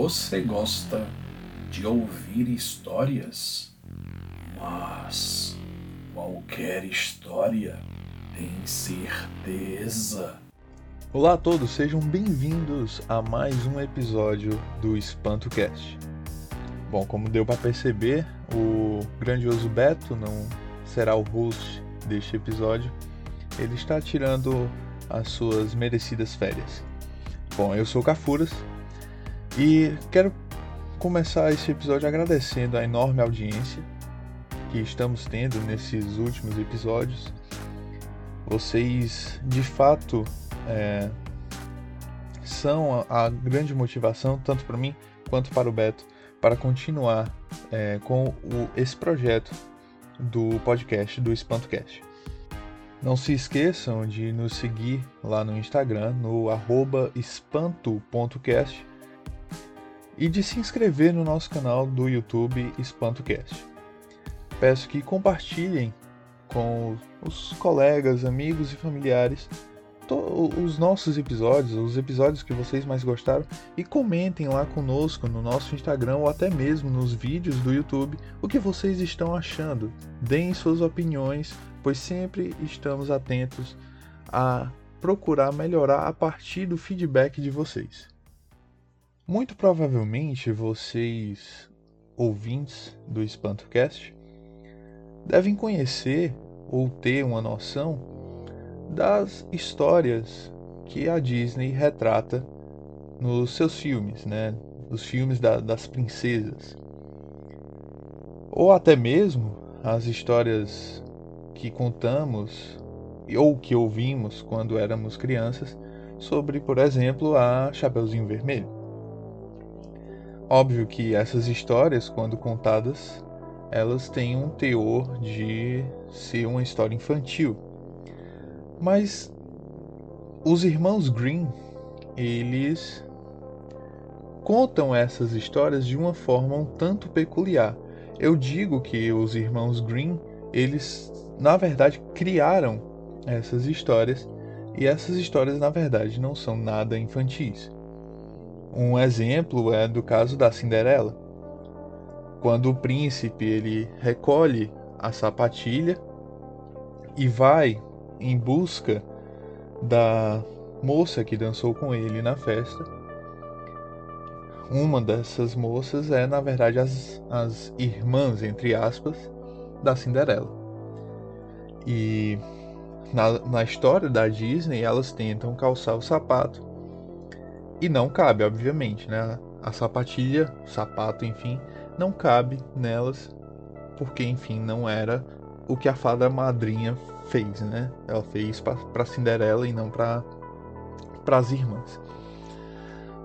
Você gosta de ouvir histórias? Mas qualquer história tem certeza. Olá a todos, sejam bem-vindos a mais um episódio do EspantoCast. Bom, como deu para perceber, o grandioso Beto não será o host deste episódio. Ele está tirando as suas merecidas férias. Bom, eu sou o Cafuras e quero começar esse episódio agradecendo a enorme audiência que estamos tendo nesses últimos episódios. Vocês, de fato, é, são a, a, grande motivação, tanto para mim quanto para o Beto, para continuar é, com o, esse projeto do podcast, do EspantoCast. Não se esqueçam de nos seguir lá no Instagram, no espanto.cast e de se inscrever no nosso canal do YouTube EspantoCast. Peço que compartilhem com os colegas, amigos e familiares os nossos episódios, os episódios que vocês mais gostaram e comentem lá conosco no nosso Instagram ou até mesmo nos vídeos do YouTube o que vocês estão achando. Deem suas opiniões, pois sempre estamos atentos a procurar melhorar a partir do feedback de vocês. Muito provavelmente vocês, ouvintes do EspantoCast, devem conhecer ou ter uma noção das histórias que a Disney retrata nos seus filmes, né? Os filmes da, das princesas. Ou até mesmo as histórias que contamos ou que ouvimos quando éramos crianças sobre, por exemplo, a Chapeuzinho Vermelho. Óbvio que essas histórias, quando contadas, elas têm um teor de ser uma história infantil. Mas os irmãos Green, eles contam essas histórias de uma forma um tanto peculiar. Eu digo que os irmãos Green, eles na verdade criaram essas histórias e essas histórias na verdade não são nada infantis. Um exemplo é do caso da Cinderela. Quando o príncipe ele recolhe a sapatilha e vai em busca da moça que dançou com ele na festa. Uma dessas moças é, na verdade, as, as irmãs, entre aspas, da Cinderela. E na, na história da Disney, elas tentam calçar o sapato e não cabe, obviamente, né? A sapatilha, sapato, enfim, não cabe nelas, porque, enfim, não era o que a fada madrinha fez, né? Ela fez para Cinderela e não para as irmãs.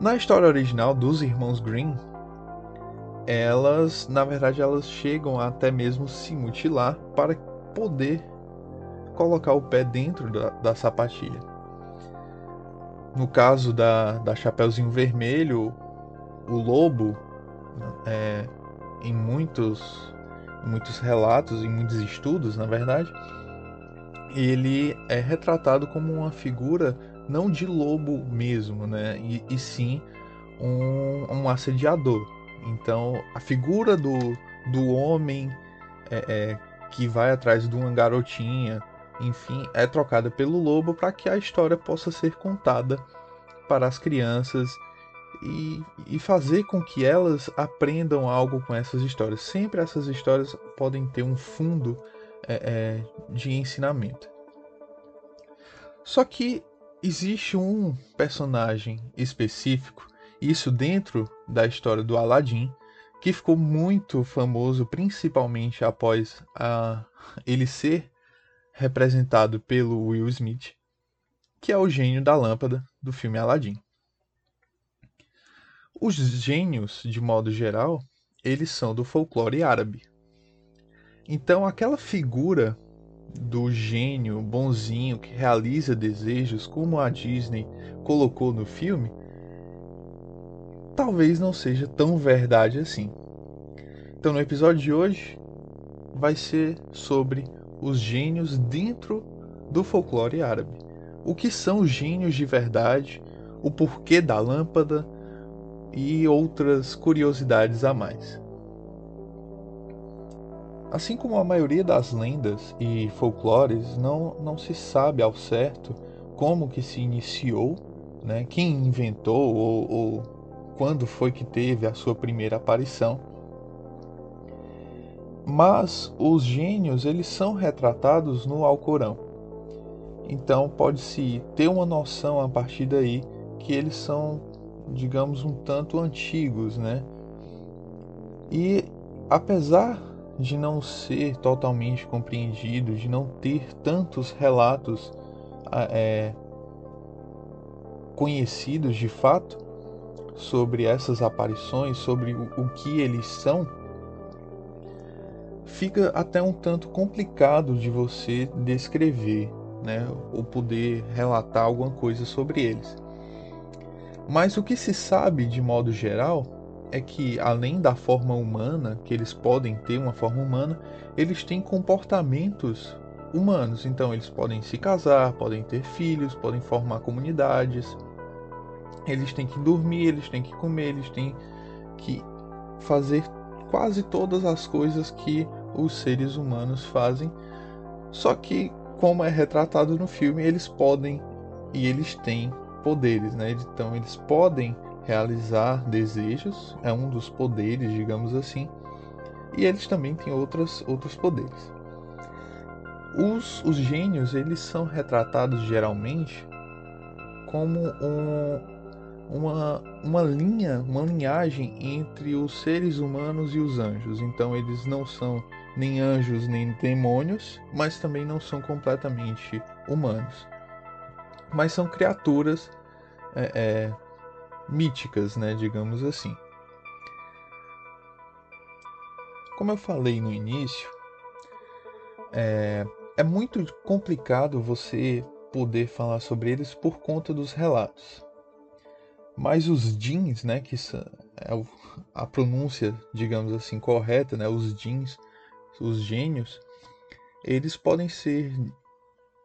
Na história original dos irmãos Green, elas, na verdade, elas chegam a até mesmo se mutilar para poder colocar o pé dentro da, da sapatilha. No caso da, da Chapeuzinho Vermelho, o lobo, é, em muitos, muitos relatos, em muitos estudos, na verdade, ele é retratado como uma figura não de lobo mesmo, né? E, e sim um, um, assediador. Então, a figura do, do homem é, é, que vai atrás de uma garotinha enfim, é trocada pelo lobo para que a história possa ser contada para as crianças e, e, fazer com que elas aprendam algo com essas histórias. Sempre essas histórias podem ter um fundo é, é, de ensinamento. Só que existe um personagem específico, isso dentro da história do Aladdin, que ficou muito famoso, principalmente após a, ele ser representado pelo Will Smith, que é o gênio da lâmpada do filme Aladdin. Os gênios, de modo geral, eles são do folclore árabe. Então, aquela figura do gênio bonzinho que realiza desejos, como a Disney colocou no filme, talvez não seja tão verdade assim. Então, no episódio de hoje, vai ser sobre os gênios dentro do folclore árabe. O que são os gênios de verdade, o porquê da lâmpada, e outras curiosidades a mais. Assim como a maioria das lendas e folclores, não, não se sabe ao certo como que se iniciou, né, quem inventou ou, ou quando foi que teve a sua primeira aparição. Mas os gênios eles são retratados no Alcorão. Então pode-se ter uma noção a partir daí que eles são, digamos, um tanto antigos, né? E apesar de não ser totalmente compreendido, de não ter tantos relatos é, conhecidos de fato sobre essas aparições, sobre o, o que eles são, fica até um tanto complicado de você descrever, né, ou poder relatar alguma coisa sobre eles. Mas o que se sabe de modo geral é que, além da forma humana, que eles podem ter uma forma humana, eles têm comportamentos humanos. Então, eles podem se casar, podem ter filhos, podem formar comunidades. Eles têm que dormir, eles têm que comer, eles têm que fazer quase todas as coisas que os seres humanos fazem. Só que, como é retratado no filme, eles podem e eles têm poderes, né? Então, eles podem realizar desejos, é um dos poderes, digamos assim, e eles também têm outros, outros poderes. Os, os gênios eles são retratados geralmente como um, uma, uma linha, uma linhagem entre os seres humanos e os anjos. Então eles não são nem anjos nem demônios, mas também não são completamente humanos. Mas são criaturas é, é, míticas, né, digamos assim. Como eu falei no início, é, é muito complicado você poder falar sobre eles por conta dos relatos. Mas os jeans, né, que é a pronúncia, digamos assim, correta, né, os jeans, os gênios, eles podem ser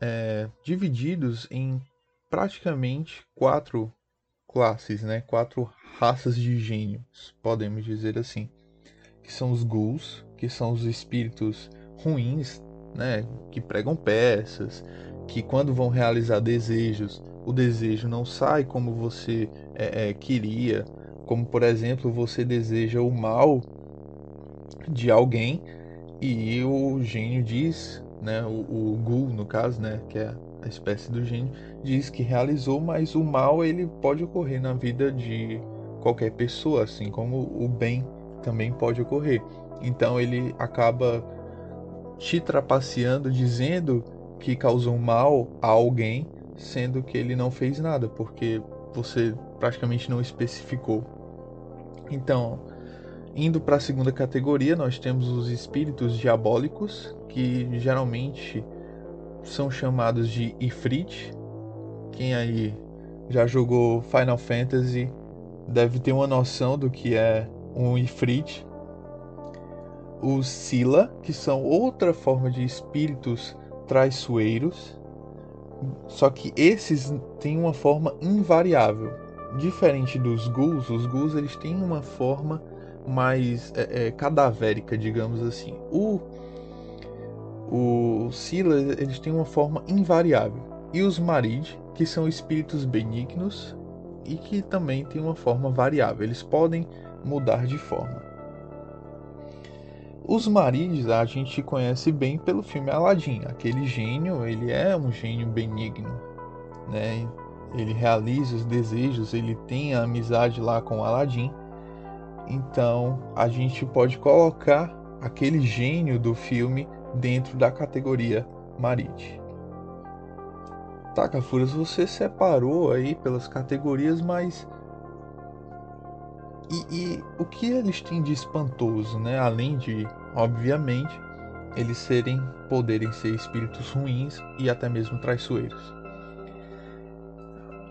é, divididos em praticamente quatro classes, né? Quatro raças de gênios, podemos dizer assim, que são os ghouls, que são os espíritos ruins, né? Que pregam peças, que quando vão realizar desejos, o desejo não sai como você é, é, queria, como por exemplo você deseja o mal de alguém e o gênio diz, né? O, o ghoul no caso, né? Que é a espécie do gênio, diz que realizou, mas o mal ele pode ocorrer na vida de qualquer pessoa, assim como o bem também pode ocorrer. Então ele acaba te trapaceando, dizendo que causou mal a alguém, sendo que ele não fez nada, porque você praticamente não especificou. Então, indo para a segunda categoria, nós temos os espíritos diabólicos, que geralmente são chamados de Ifrit. Quem aí já jogou Final Fantasy deve ter uma noção do que é um Ifrit. Os Sila, que são outra forma de espíritos traiçoeiros, só que esses têm uma forma invariável. Diferente dos ghouls, os ghouls eles têm uma forma mais é, é, cadavérica, digamos assim. O os Sila eles têm uma forma invariável. E os Marid, que são espíritos benignos e que também têm uma forma variável. Eles podem mudar de forma. Os Marids a gente conhece bem pelo filme Aladdin. Aquele gênio, ele é um gênio benigno, né? Ele realiza os desejos, ele tem a amizade lá com Aladdin. Então, a gente pode colocar aquele gênio do filme dentro da categoria Marit. Tá, Cafuras, você separou aí pelas categorias, mas. E, e, o que eles têm de espantoso, né? Além de, obviamente, eles serem, poderem ser espíritos ruins e até mesmo traiçoeiros.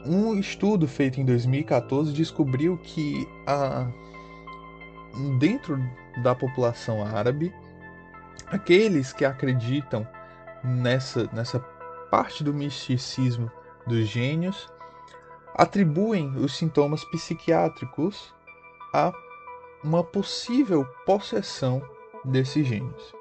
Um estudo feito em 2014 descobriu que a, dentro da população árabe Aqueles que acreditam nessa, nessa parte do misticismo dos gênios atribuem os sintomas psiquiátricos a uma possível possessão desses gênios.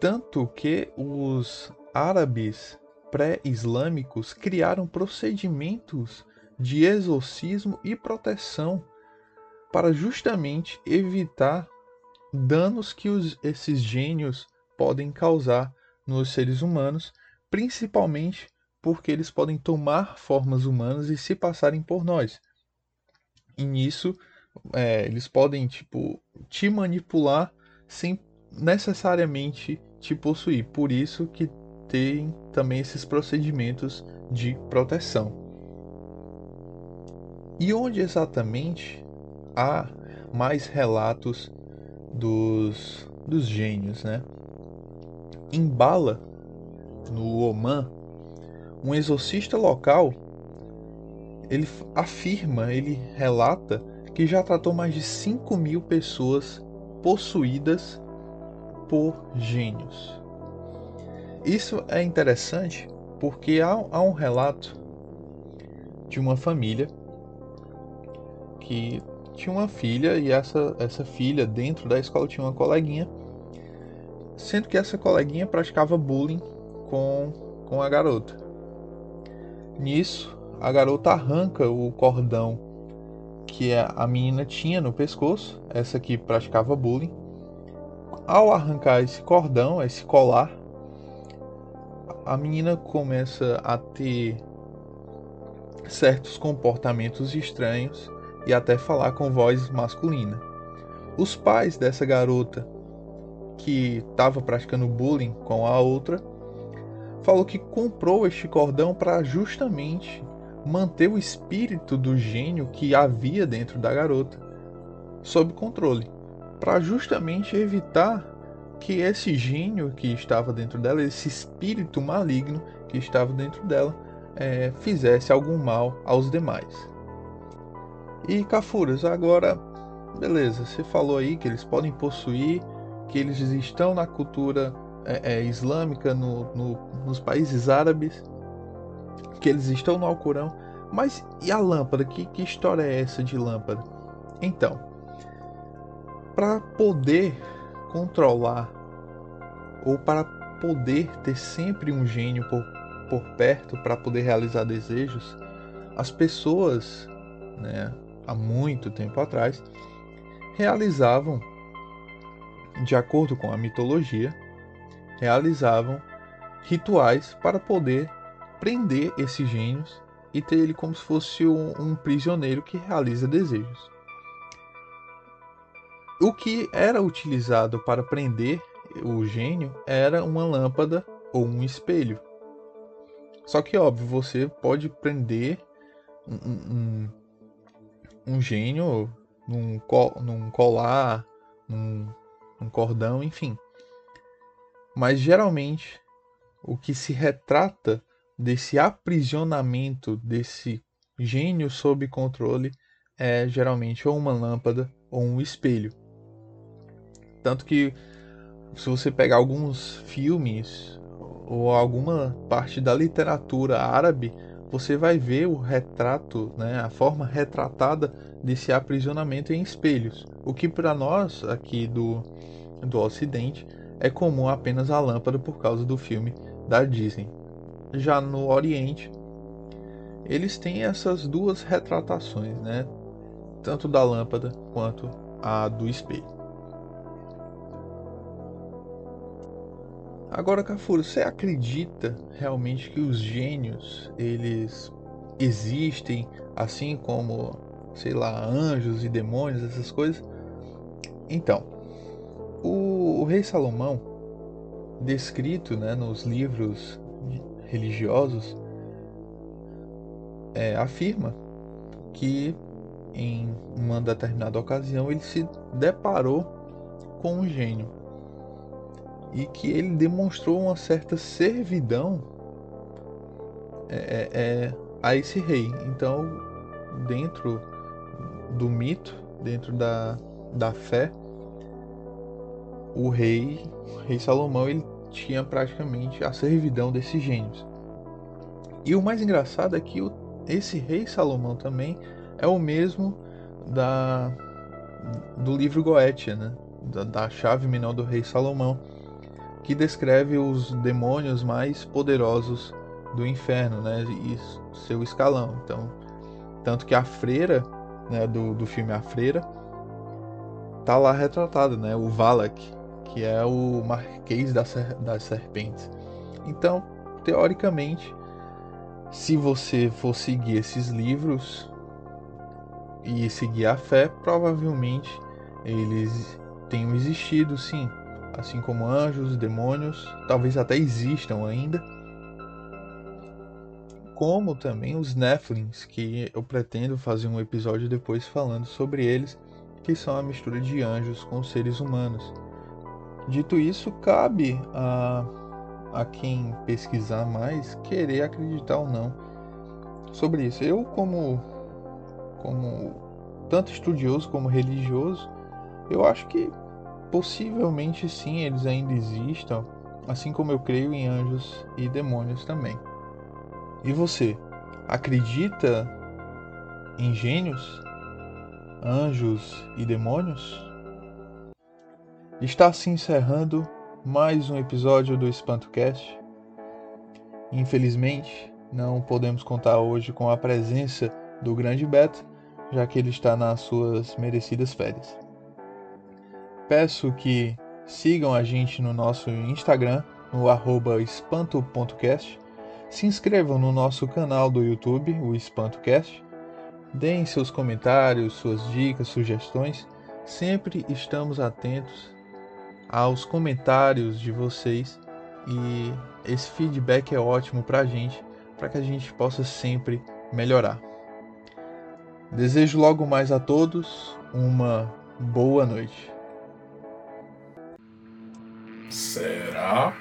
Tanto que os árabes pré-islâmicos criaram procedimentos de exorcismo e proteção para justamente evitar danos que os, esses gênios podem causar nos seres humanos, principalmente porque eles podem tomar formas humanas e se passarem por nós. E nisso, é, eles podem tipo te manipular sem necessariamente te possuir. Por isso que tem também esses procedimentos de proteção. E onde exatamente há mais relatos dos, dos gênios, né? Em Bala, no Oman, um exorcista local ele afirma, ele relata que já tratou mais de 5 mil pessoas possuídas por gênios. Isso é interessante porque há, há um relato de uma família que tinha uma filha e essa, essa filha dentro da escola tinha uma coleguinha, sendo que essa coleguinha praticava bullying com, com a garota. Nisso, a garota arranca o cordão que a menina tinha no pescoço, essa que praticava bullying. Ao arrancar esse cordão, esse colar, a menina começa a ter certos comportamentos estranhos e até falar com voz masculina. Os pais dessa garota que estava praticando bullying com a outra falou que comprou este cordão para justamente manter o espírito do gênio que havia dentro da garota sob controle, para justamente evitar que esse gênio que estava dentro dela, esse espírito maligno que estava dentro dela, é, fizesse algum mal aos demais. E Cafuras, agora, beleza, você falou aí que eles podem possuir, que eles estão na cultura é, é, islâmica, no, no, nos países árabes, que eles estão no Alcorão, mas e a lâmpada? Que, que história é essa de lâmpada? Então, para poder controlar ou para poder ter sempre um gênio por, por perto para poder realizar desejos, as pessoas, né, há muito tempo atrás, realizavam, de acordo com a mitologia, realizavam rituais para poder prender esses gênios e ter ele como se fosse um, um prisioneiro que realiza desejos. O que era utilizado para prender o gênio era uma lâmpada ou um espelho. Só que, óbvio, você pode prender um, um, um gênio num, num colar, num, num cordão, enfim. Mas geralmente o que se retrata desse aprisionamento desse gênio sob controle é geralmente ou uma lâmpada ou um espelho. Tanto que se você pegar alguns filmes ou alguma parte da literatura árabe, você vai ver o retrato, né, a forma retratada desse aprisionamento em espelhos. O que para nós aqui do, do Ocidente é comum apenas a lâmpada por causa do filme da Disney. Já no Oriente, eles têm essas duas retratações, né? tanto da lâmpada quanto a do espelho. Agora, Cafuro, você acredita realmente que os gênios eles existem, assim como, sei lá, anjos e demônios, essas coisas? Então, o, o rei Salomão, descrito né, nos livros religiosos, é, afirma que em uma determinada ocasião ele se deparou com um gênio e que ele demonstrou uma certa servidão é, é, é, a esse rei. Então, dentro do mito, dentro da, da fé, o rei, o rei Salomão, ele tinha praticamente a servidão desses gênios. E o mais engraçado é que o, esse rei Salomão também é o mesmo da do livro Goetia, né? Da, da chave menor do rei Salomão, que descreve os demônios mais poderosos do inferno, né? E seu escalão. Então, tanto que a freira, né, do, do filme A Freira, tá lá retratado, né? O Valak, que é o Marquês das, das Serpentes. Então, teoricamente, se você for seguir esses livros e seguir a fé, provavelmente eles tenham existido, sim, assim como anjos, demônios, talvez até existam ainda. Como também os Nephilims, que eu pretendo fazer um episódio depois falando sobre eles, que são a mistura de anjos com seres humanos. Dito isso, cabe a, a quem pesquisar mais querer acreditar ou não sobre isso. Eu, como, como tanto estudioso como religioso, eu acho que possivelmente sim eles ainda existam, assim como eu creio em anjos e demônios também. E você, acredita em gênios, anjos e demônios? Está se encerrando mais um episódio do EspantoCast. Infelizmente, não podemos contar hoje com a presença do grande Beto, já que ele está nas suas merecidas férias. Peço que sigam a gente no nosso Instagram, no espanto.cast. Se inscrevam no nosso canal do YouTube, o EspantoCast. Deem seus comentários, suas dicas, sugestões. Sempre estamos atentos aos comentários de vocês e esse feedback é ótimo para a gente, para que a gente possa sempre melhorar. Desejo logo mais a todos uma boa noite. Será?